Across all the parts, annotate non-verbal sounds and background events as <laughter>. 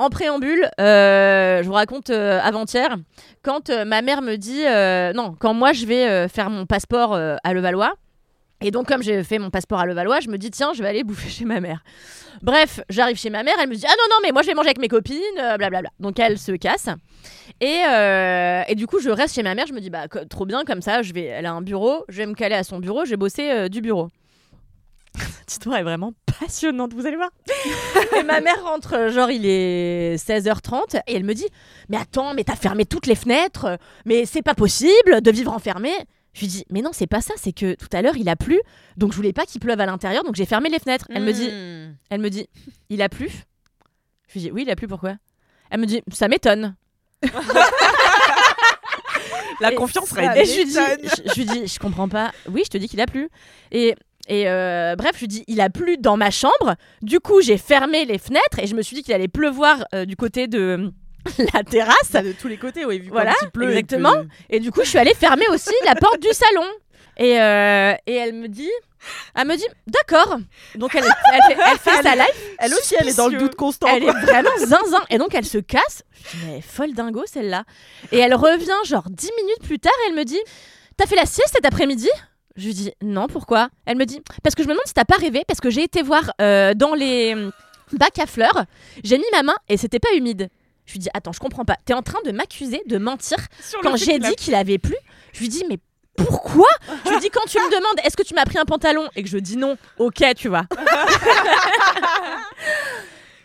En préambule, euh, je vous raconte euh, avant-hier, quand euh, ma mère me dit, non, quand moi je vais faire mon passeport à Levallois, et donc comme j'ai fait mon passeport à Levallois, je me dis, tiens, je vais aller <laughs> bouffer chez ma mère. Bref, j'arrive chez ma mère, elle me dit, ah non, non, mais moi je vais manger avec mes copines, blablabla. Donc elle se casse. Et, et du coup, je reste chez ma mère, je me dis, bah trop bien, comme ça, je vais, elle a un bureau, je vais me caler à son bureau, je vais bosser du bureau. <laughs> Cette histoire est vraiment passionnante, vous allez voir. <laughs> et ma mère rentre, genre il est 16h30, et elle me dit Mais attends, mais t'as fermé toutes les fenêtres, mais c'est pas possible de vivre enfermé. Je lui dis Mais non, c'est pas ça, c'est que tout à l'heure il a plu, donc je voulais pas qu'il pleuve à l'intérieur, donc j'ai fermé les fenêtres. Elle me dit Hmm. Elle me dit Il a plu? Je lui dis Oui, il a plu, pourquoi? Elle me dit Ça m'étonne. La Et- confiance Et serait je lui dis, je, je lui dis, je comprends pas. Oui, je te dis qu'il a plu. Et, et euh, bref, je lui dis, il a plu dans ma chambre. Du coup, j'ai fermé les fenêtres et je me suis dit qu'il allait pleuvoir euh, du côté de <laughs> la terrasse. de tous les côtés, oui. Vu Voilà, il pleut exactement. Et du coup, je suis allée fermer aussi la porte du salon. Et, euh, et elle me dit, elle me dit, d'accord. Donc elle, elle fait, elle fait sa live. Elle aussi, elle est dans le doute constant. Elle est vraiment zinzin. Et donc, elle se casse. Je dis, mais folle dingo, celle-là. Et elle revient, genre, 10 minutes plus tard, et elle me dit T'as fait la sieste cet après-midi? Je lui dis Non, pourquoi? Elle me dit Parce que je me demande si t'as pas rêvé, parce que j'ai été voir euh, dans les hum, bacs à fleurs, j'ai mis ma main et c'était pas humide. Je lui dis Attends, je comprends pas. T'es en train de m'accuser de mentir Sur quand j'ai dit qu'il avait plu? Je lui dis Mais pourquoi? Je lui dis quand tu me demandes est-ce que tu m'as pris un pantalon? Et que je dis non, ok, tu vois. <laughs>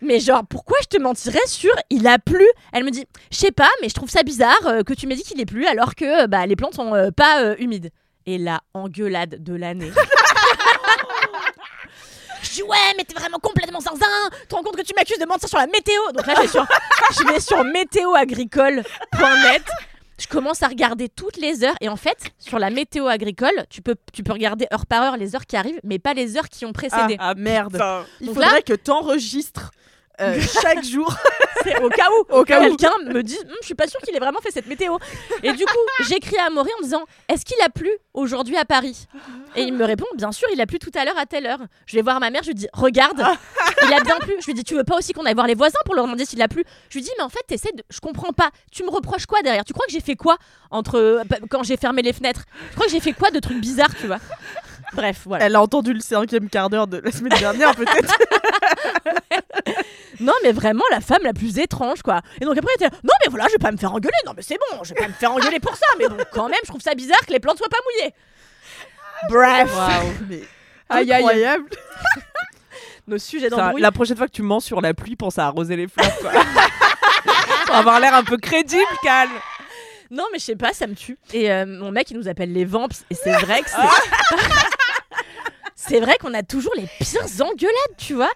mais genre pourquoi je te mentirais sur il a plu? Elle me dit je sais pas, mais je trouve ça bizarre euh, que tu m'aies dit qu'il est plu alors que euh, bah, les plantes sont euh, pas humides. Et la engueulade de l'année. <laughs> Je dis ouais mais t'es vraiment complètement zinzin Tu te rends compte que tu m'accuses de mentir sur la météo Donc là je vais sur, je vais sur météoagricole.net je commence à regarder toutes les heures et en fait sur la météo agricole tu peux, tu peux regarder heure par heure les heures qui arrivent mais pas les heures qui ont précédé. Ah, merde. Il faudrait là- que t'enregistres euh, <laughs> chaque jour. <laughs> C'est au cas où, Au cas où. quelqu'un me dit Hum, je suis pas sûre qu'il ait vraiment fait cette météo. Et du coup, <laughs> j'écris à Amaury en disant est-ce qu'il a plu aujourd'hui à Paris? Et il me répond bien sûr, il a plu tout à l'heure à telle heure. Je vais voir ma mère, je lui dis regarde, il a bien plu. Je lui dis tu veux pas aussi qu'on aille voir les voisins pour leur demander s'il a plu? Je lui dis mais en fait t'essaies de je comprends pas. Tu me reproches quoi derrière? Tu crois que j'ai fait quoi entre euh, quand j'ai fermé les fenêtres? Tu crois que j'ai fait quoi de trucs bizarres, tu vois? Bref, voilà. Elle a entendu le cinquième quart d'heure de la semaine dernière, peut-être. Non, mais vraiment la femme la plus étrange, quoi. Et donc après, elle était là, non, mais voilà, je vais pas me faire engueuler. Non, mais c'est bon, je vais pas me faire engueuler pour ça. Mais bon, quand même, je trouve ça bizarre que les plantes soient pas mouillées. Bref, Mais Aïe, aïe. incroyable. <laughs> nos sujets d'embrouille. la prochaine fois que tu mens sur la pluie, pense à arroser les fleurs. Quoi. <laughs> Pour avoir l'air un peu crédible, calme. Non, mais je sais pas, ça me tue. Et euh, mon mec, il nous appelle les vamps. Et c'est vrai que c'est. <laughs> c'est vrai qu'on a toujours les pires engueulades, tu vois.